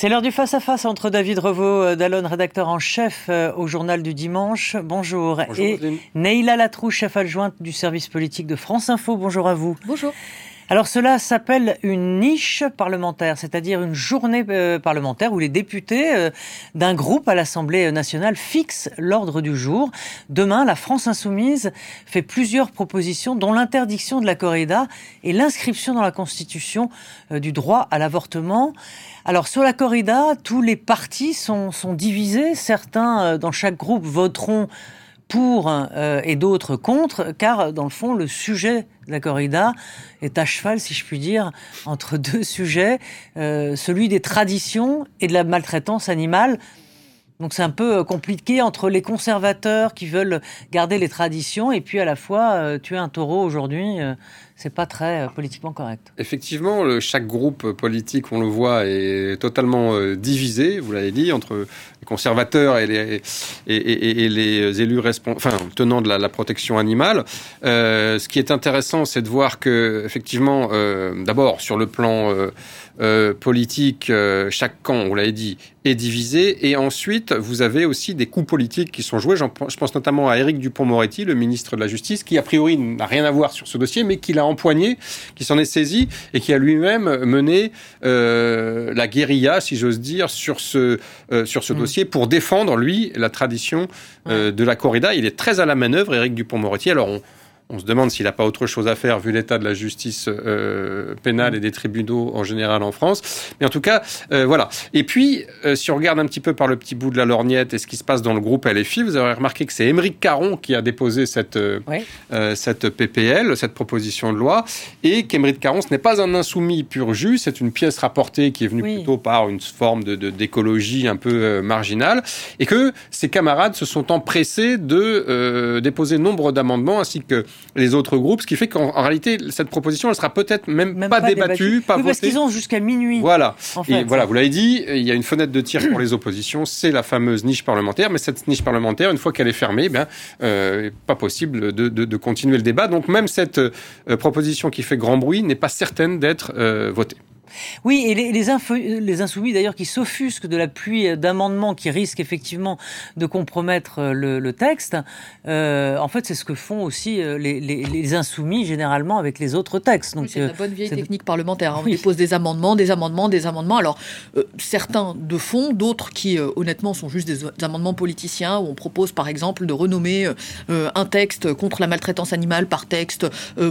C'est l'heure du face-à-face entre David Revaux euh, Dallon, rédacteur en chef euh, au journal du dimanche. Bonjour. Bonjour et Neila Latrou, chef adjointe du service politique de France Info. Bonjour à vous. Bonjour. Alors cela s'appelle une niche parlementaire, c'est-à-dire une journée euh, parlementaire où les députés euh, d'un groupe à l'Assemblée nationale fixent l'ordre du jour. Demain, la France insoumise fait plusieurs propositions, dont l'interdiction de la corrida et l'inscription dans la Constitution euh, du droit à l'avortement. Alors sur la corrida, tous les partis sont, sont divisés. Certains dans chaque groupe voteront pour euh, et d'autres contre, car dans le fond, le sujet de la corrida est à cheval, si je puis dire, entre deux sujets, euh, celui des traditions et de la maltraitance animale. Donc c'est un peu euh, compliqué entre les conservateurs qui veulent garder les traditions et puis à la fois tuer un taureau aujourd'hui, c'est pas très politiquement correct. Effectivement, le, chaque groupe politique, on le voit, est totalement divisé. Vous l'avez dit entre les conservateurs et les et, et, élus enfin tenant de la, protection animale. ce qui est intéressant, c'est de voir que effectivement, d'abord sur le plan euh, politique, euh, chaque camp, on l'avait dit, est divisé. Et ensuite, vous avez aussi des coups politiques qui sont joués. Je pense notamment à Éric Dupont-Moretti, le ministre de la Justice, qui a priori n'a rien à voir sur ce dossier, mais qui l'a empoigné, qui s'en est saisi et qui a lui-même mené euh, la guérilla, si j'ose dire, sur ce, euh, sur ce mmh. dossier pour défendre, lui, la tradition euh, de la corrida. Il est très à la manœuvre, Éric Dupont-Moretti. Alors, on, on se demande s'il n'a pas autre chose à faire vu l'état de la justice euh, pénale et des tribunaux en général en France. Mais en tout cas, euh, voilà. Et puis, euh, si on regarde un petit peu par le petit bout de la lorgnette et ce qui se passe dans le groupe LFI, vous aurez remarqué que c'est Émeric Caron qui a déposé cette, cette PPL, cette proposition de loi, et qu'Émeric Caron, ce n'est pas un insoumis pur jus, c'est une pièce rapportée qui est venue plutôt par une forme de d'écologie un peu marginale, et que ses camarades se sont empressés de déposer nombre d'amendements ainsi que les autres groupes, ce qui fait qu'en réalité, cette proposition, elle sera peut-être même, pas, débattue, pas votée. Parce qu'ils ont jusqu'à minuit. Voilà. Et voilà, vous l'avez dit, il y a une fenêtre de tir pour les oppositions, c'est la fameuse niche parlementaire, mais cette niche parlementaire, une fois qu'elle est fermée, ben, euh, pas possible de, de, de, continuer le débat. Donc même cette euh, proposition qui fait grand bruit n'est pas certaine d'être euh, votée. Oui, et les, les, les insoumis d'ailleurs qui s'offusquent de la pluie d'amendements qui risquent effectivement de compromettre euh, le, texte, euh, en fait c'est ce que font aussi euh, les, les, insoumis généralement avec les autres textes. Donc c'est la bonne vieille technique parlementaire. Hein. On dépose des amendements, des amendements, des amendements. Alors certains de fond, d'autres qui honnêtement sont juste des, amendements politiciens où on propose par exemple de renommer un texte contre la maltraitance animale par texte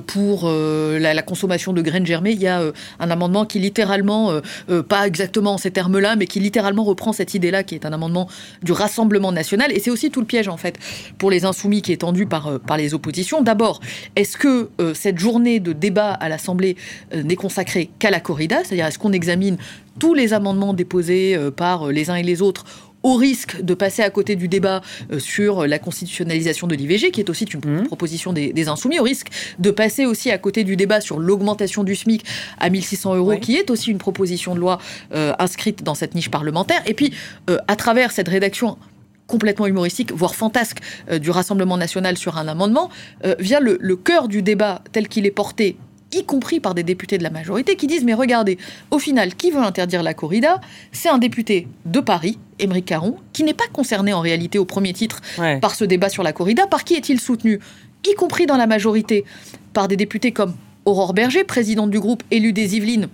pour la, la, consommation de graines germées. Il y a un amendement qui littéralement, euh, euh, pas exactement en ces termes-là, mais qui littéralement reprend cette idée-là, qui est un amendement du Rassemblement national. Et c'est aussi tout le piège, en fait, pour les insoumis qui est tendu par, euh, par les oppositions. D'abord, est-ce que cette journée de débat à l'Assemblée n'est consacrée qu'à la corrida? C'est-à-dire, est-ce qu'on examine tous les amendements déposés par les uns et les autres au risque de passer à côté du débat euh, sur la constitutionnalisation de l'IVG, qui est aussi une mmh. proposition des, insoumis, au risque de passer aussi à côté du débat sur l'augmentation du SMIC à 1600 euros, qui est aussi une proposition de loi euh, inscrite dans cette niche parlementaire. Et puis, euh, à travers cette rédaction complètement humoristique, voire fantasque, du Rassemblement national sur un amendement, vient le, le cœur du débat tel qu'il est porté y compris par des députés de la majorité, qui disent Mais regardez, au final, qui veut interdire la corrida? C'est un député de Paris, Émeric Caron, qui n'est pas concerné en réalité au premier titre par ce débat sur la corrida. Par qui est-il soutenu? Y compris dans la majorité, par des députés comme Aurore Berger, présidente du groupe élu des Yvelines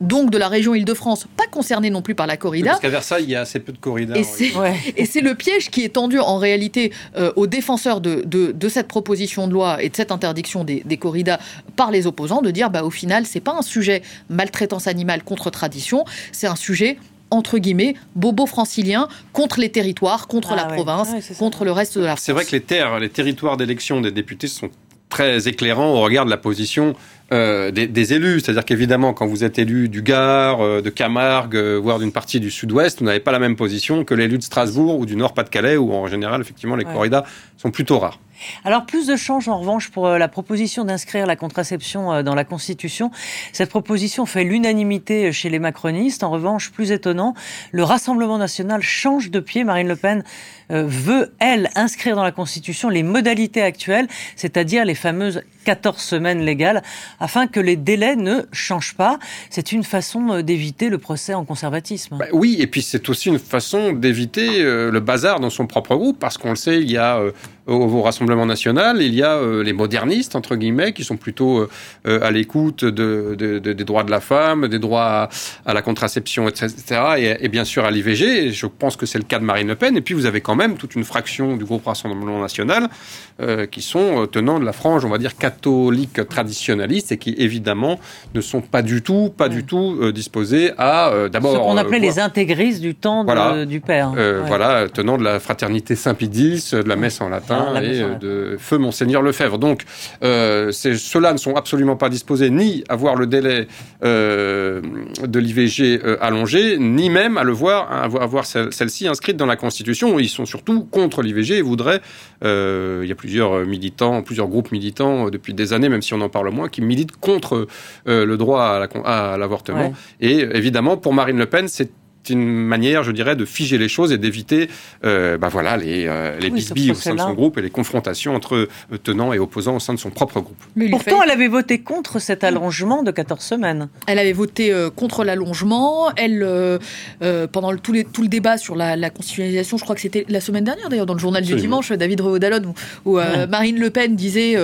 donc de la région Île-de-France, pas concernée non plus par la corrida. Parce qu'à Versailles, il y a assez peu de corrida. Et c'est le piège qui est tendu en réalité euh, aux défenseurs de, cette proposition de loi et de cette interdiction des, des corridas par les opposants, de dire bah, au final, c'est pas un sujet maltraitance animale contre tradition, c'est un sujet entre guillemets, bobo francilien contre les territoires, contre ah la province, contre le reste de la France. C'est vrai que les terres, les territoires d'élection des députés sont très éclairants au regard de la position euh, des, élus. C'est-à-dire qu'évidemment, quand vous êtes élu du Gard, euh, de Camargue, euh, voire d'une partie du Sud-Ouest, vous n'avez pas la même position que l'élu de Strasbourg ou du Nord-Pas-de-Calais, où en général, effectivement, les corridas sont plutôt rares. Alors plus de change en revanche pour la proposition d'inscrire la contraception dans la Constitution. Cette proposition fait l'unanimité chez les macronistes. En revanche, plus étonnant, le Rassemblement national change de pied. Marine Le Pen veut, elle, inscrire dans la Constitution les modalités actuelles, c'est-à-dire les fameuses 14 semaines légales. Afin que les délais ne changent pas. C'est une façon euh, d'éviter le procès en conservatisme. Bah oui, et puis c'est aussi une façon d'éviter euh, le bazar dans son propre groupe, parce qu'on le sait, il y a euh, au, Rassemblement national, il y a les modernistes, entre guillemets, qui sont plutôt à l'écoute de, des droits de la femme, des droits à, la contraception, etc., et, et bien sûr à l'IVG. Je pense que c'est le cas de Marine Le Pen. Et puis vous avez quand même toute une fraction du groupe Rassemblement national qui sont tenants de la frange, on va dire, catholique traditionnaliste, et qui évidemment ne sont pas du tout, pas du tout disposés à d'abord. Ce qu'on appelait les intégristes du temps du père. Euh, voilà, tenant de la fraternité Saint-Pidis, de la messe en latin et de feu Monseigneur Lefebvre. Donc, euh, ceux-là ne sont absolument pas disposés ni à voir le délai euh, de l'IVG allongé, ni même à le voir, à voir celle-ci inscrite dans la Constitution. Ils sont surtout contre l'IVG et voudraient. il y a plusieurs militants, plusieurs groupes militants depuis des années, même si on en parle moins, qui militent contre le droit à l'avortement. Et évidemment, pour Marine Le Pen, c'est une manière, je dirais, de figer les choses et d'éviter euh, bah voilà, les, euh, les bisbilles au sein de son groupe et les confrontations entre euh, tenants et opposants au sein de son propre groupe. Mais Pourtant, elle avait voté contre cet allongement de 14 semaines. Elle avait voté contre l'allongement. Elle, pendant le, tout, les, tout, le débat sur la, la, constitutionnalisation, je crois que c'était la semaine dernière d'ailleurs, dans le journal du dimanche, David Revaudalon, où, Marine Le Pen disait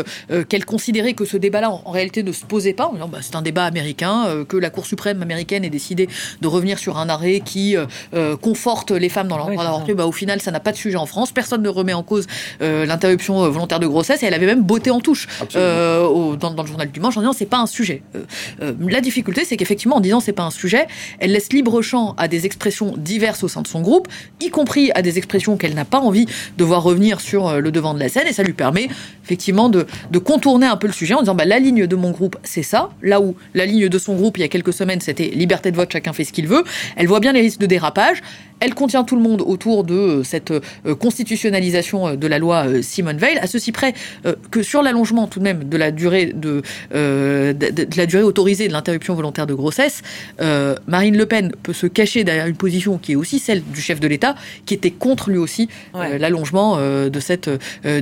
qu'elle considérait que ce débat-là, en, réalité, ne se posait pas. bah, c'est un débat américain, que la Cour suprême américaine ait décidé de revenir sur un arrêt qui qui euh, euh, conforte les femmes dans leur droit d'avorter, bah, au final, ça n'a pas de sujet en France. Personne ne remet en cause euh, l'interruption volontaire de grossesse et elle avait même botté en touche dans, dans, le journal du dimanche en disant c'est pas un sujet. la difficulté, c'est qu'effectivement, en disant c'est pas un sujet, elle laisse libre champ à des expressions diverses au sein de son groupe, y compris à des expressions qu'elle n'a pas envie de voir revenir sur le devant de la scène et ça lui permet effectivement de, de contourner un peu le sujet en disant bah, la ligne de mon groupe, c'est ça. Là où la ligne de son groupe, il y a quelques semaines, c'était liberté de vote, chacun fait ce qu'il veut. Elle voit bien les de dérapage. Elle contient tout le monde autour de euh, cette euh, constitutionnalisation euh, de la loi Simone Veil, à ceci près que sur l'allongement tout de même de la durée de, de, la durée autorisée de l'interruption volontaire de grossesse, Marine Le Pen peut se cacher derrière une position qui est aussi celle du chef de l'État, qui était contre lui aussi l'allongement de cette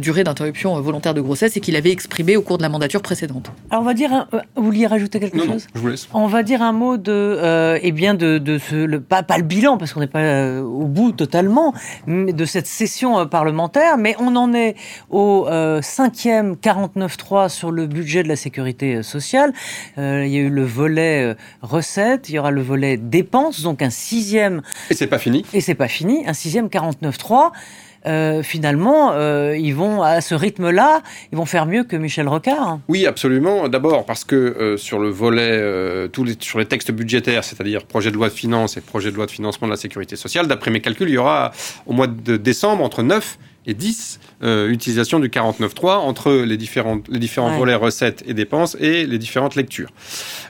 durée d'interruption volontaire de grossesse et qu'il avait exprimé au cours de la mandature précédente. Alors on va dire, vous vouliez rajouter quelque chose non, je vous laisse. On va dire un mot de, eh bien de, de ce, le, pas, pas le bilan parce qu'on n'est pas euh, au bout totalement de cette session euh, parlementaire, mais on en est au euh, cinquième 49.3 sur le budget de la sécurité sociale. il y a eu le volet recettes, il y aura le volet dépenses, donc un sixième. Et c'est pas fini. Et c'est pas fini, un sixième 49.3. Euh, finalement, euh, ils vont à ce rythme-là, ils vont faire mieux que Michel Rocard. Oui, absolument. D'abord parce que euh, sur le volet, tous les, sur les textes budgétaires, c'est-à-dire projet de loi de finances et projet de loi de financement de la sécurité sociale, d'après mes calculs, il y aura au mois de décembre entre 9 et 10 euh, utilisation du 49.3 entre les différents, les différents volets recettes et dépenses et les différentes lectures.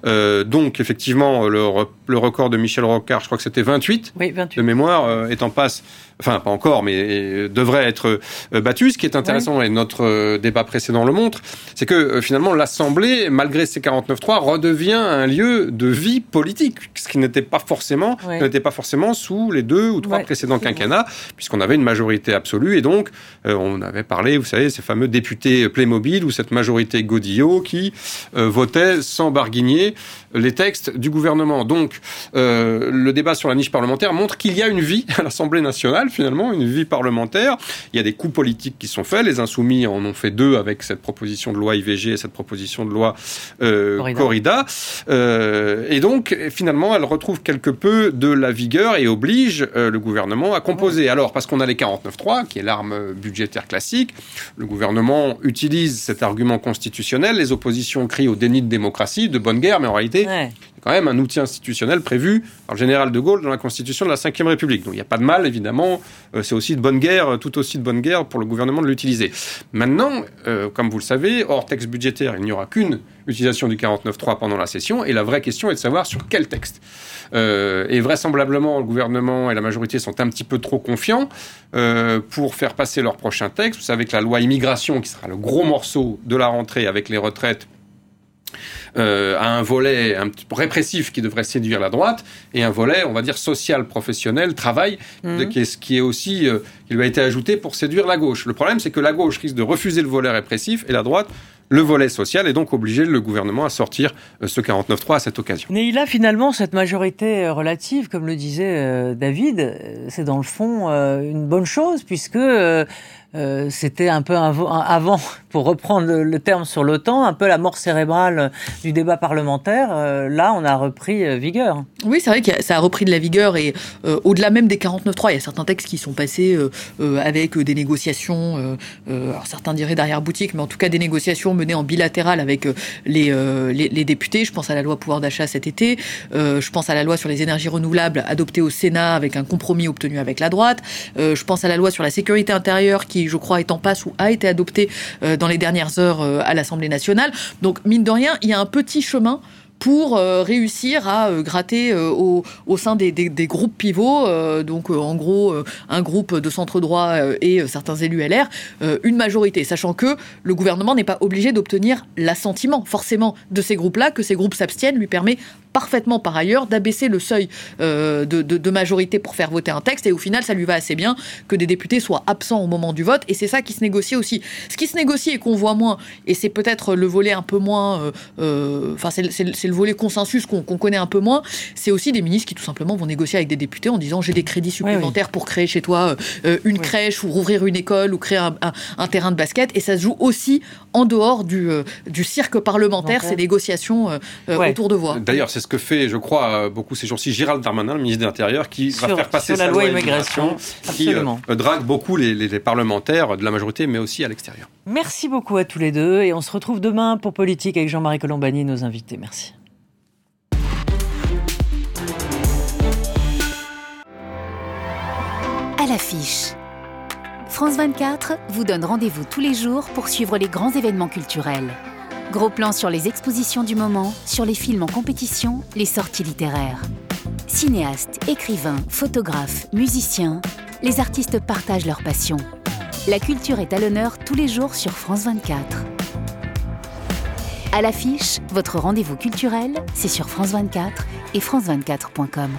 Euh, donc, effectivement, le, le, record de Michel Rocard, je crois que c'était 28, oui, 28, de mémoire, euh, est en passe, enfin, pas encore, mais devrait être euh, battu. Ce qui est intéressant, et notre euh, débat précédent le montre, c'est que finalement, l'Assemblée, malgré ses 49.3, redevient un lieu de vie politique, ce qui n'était pas forcément, n'était pas forcément sous les deux ou trois précédents quinquennats, puisqu'on avait une majorité absolue, et donc, on avait parlé, vous savez, ces fameux députés Playmobil ou cette majorité Godillot qui euh, votait sans barguigner les textes du gouvernement. Donc, euh, le débat sur la niche parlementaire montre qu'il y a une vie à l'Assemblée nationale, finalement, une vie parlementaire. Il y a des coups politiques qui sont faits. Les Insoumis en ont fait deux avec cette proposition de loi IVG et cette proposition de loi euh, Corrida. Euh, et donc, finalement, elle retrouve quelque peu de la vigueur et oblige euh, le gouvernement à composer. Alors, parce qu'on a les 49.3, qui est l'arme budgétaire classique, le gouvernement utilise cet argument constitutionnel. Les oppositions crient au déni de démocratie, de bonne guerre, mais en réalité, a quand même un outil institutionnel prévu par le général de Gaulle dans la Constitution de la Ve République. Donc il n'y a pas de mal, évidemment. Euh, c'est aussi de bonne guerre, tout aussi de bonne guerre pour le gouvernement de l'utiliser. Maintenant, euh, comme vous le savez, hors texte budgétaire, il n'y aura qu'une utilisation du 49.3 pendant la session. Et la vraie question est de savoir sur quel texte. Euh, et vraisemblablement, le gouvernement et la majorité sont un petit peu trop confiants pour faire passer leur prochain texte. Vous savez que la loi immigration, qui sera le gros morceau de la rentrée avec les retraites, euh, à un volet un petit peu répressif qui devrait séduire la droite et un volet, on va dire, social, professionnel, travail, mhm. qui, est, qui est aussi, euh, qui lui a été ajouté pour séduire la gauche. Le problème, c'est que la gauche risque de refuser le volet répressif et la droite le volet social et donc obliger le gouvernement à sortir ce 49.3 à cette occasion. Mais il a finalement cette majorité relative, comme le disait David, c'est dans le fond une bonne chose puisque euh, c'était un peu avant, pour reprendre le, terme sur l'OTAN, un peu la mort cérébrale du débat parlementaire. Euh, là, on a repris euh, vigueur. Oui, c'est vrai que ça a repris de la vigueur et au-delà même des 49.3, il y a certains textes qui sont passés avec des négociations, alors certains diraient derrière boutique, mais en tout cas des négociations menées en bilatéral avec les, les, les, députés. Je pense à la loi pouvoir d'achat cet été, je pense à la loi sur les énergies renouvelables adoptée au Sénat avec un compromis obtenu avec la droite, je pense à la loi sur la sécurité intérieure qui je crois, est en passe ou a été adopté euh, dans les dernières heures euh, à l'Assemblée nationale. Donc, mine de rien, il y a un petit chemin pour euh, réussir à gratter au, au, sein des, des, des groupes pivots, donc en gros un groupe de centre droit et certains élus LR, une majorité, sachant que le gouvernement n'est pas obligé d'obtenir l'assentiment forcément de ces groupes-là, que ces groupes s'abstiennent, lui permet parfaitement par ailleurs d'abaisser le seuil de, de, de, majorité pour faire voter un texte et au final ça lui va assez bien que des députés soient absents au moment du vote et c'est ça qui se négocie aussi. Ce qui se négocie et qu'on voit moins et c'est peut-être le volet un peu moins, enfin c'est le le volet consensus qu'on connaît un peu moins, c'est aussi des ministres qui tout simplement vont négocier avec des députés en disant j'ai des crédits supplémentaires pour créer chez toi euh, une crèche ou rouvrir une école ou créer un, terrain de basket. Et ça se joue aussi en dehors du, euh, du cirque parlementaire, ces négociations euh, autour de voix. D'ailleurs, c'est ce que fait, je crois, beaucoup ces jours-ci Gérald Darmanin, le ministre de l'Intérieur, qui va faire passer la loi immigration, qui drague beaucoup les, les parlementaires de la majorité, mais aussi à l'extérieur. Merci beaucoup à tous les deux et on se retrouve demain pour Politique avec Jean-Marie Colombani et nos invités. Merci. à l'affiche. France 24 vous donne rendez-vous tous les jours pour suivre les grands événements culturels. Gros plans sur les expositions du moment, sur les films en compétition, les sorties littéraires. Cinéastes, écrivains, photographes, musiciens, les artistes partagent leur passion. La culture est à l'honneur tous les jours sur France 24. À l'affiche, votre rendez-vous culturel, c'est sur France 24 et France24.com.